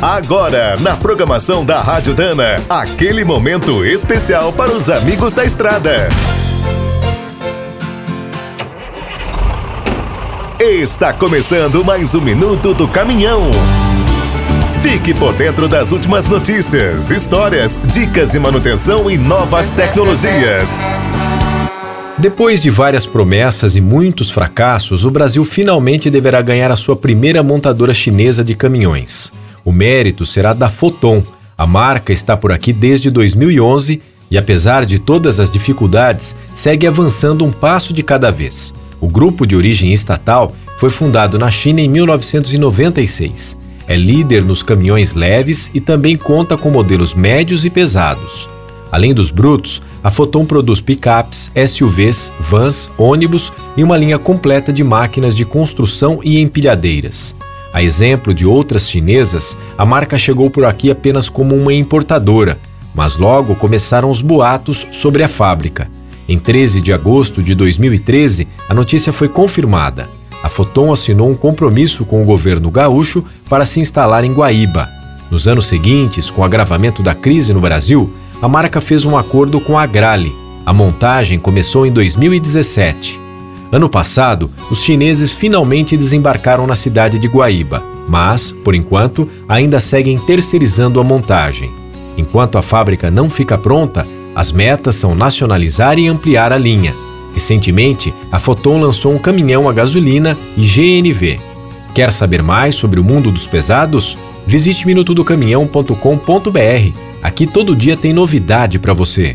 Agora, na programação da Rádio Dana, aquele momento especial para os amigos da estrada. Está começando mais um minuto do caminhão. Fique por dentro das últimas notícias, histórias, dicas de manutenção e novas tecnologias. Depois de várias promessas e muitos fracassos, o Brasil finalmente deverá ganhar a sua primeira montadora chinesa de caminhões. O mérito será da Foton. A marca está por aqui desde 2011 e, apesar de todas as dificuldades, segue avançando um passo de cada vez. O grupo de origem estatal foi fundado na China em 1996. É líder nos caminhões leves e também conta com modelos médios e pesados. Além dos brutos, a Foton produz picapes, SUVs, vans, ônibus e uma linha completa de máquinas de construção e empilhadeiras. A exemplo de outras chinesas, a marca chegou por aqui apenas como uma importadora, mas logo começaram os boatos sobre a fábrica. Em 13 de agosto de 2013, a notícia foi confirmada. A Foton assinou um compromisso com o governo gaúcho para se instalar em Guaíba. Nos anos seguintes, com o agravamento da crise no Brasil, a marca fez um acordo com a Grale. A montagem começou em 2017. Ano passado, os chineses finalmente desembarcaram na cidade de Guaíba, mas, por enquanto, ainda seguem terceirizando a montagem. Enquanto a fábrica não fica pronta, as metas são nacionalizar e ampliar a linha. Recentemente, a Foton lançou um caminhão a gasolina e GNV. Quer saber mais sobre o mundo dos pesados? Visite minutodocaminhão.com.br Aqui todo dia tem novidade para você.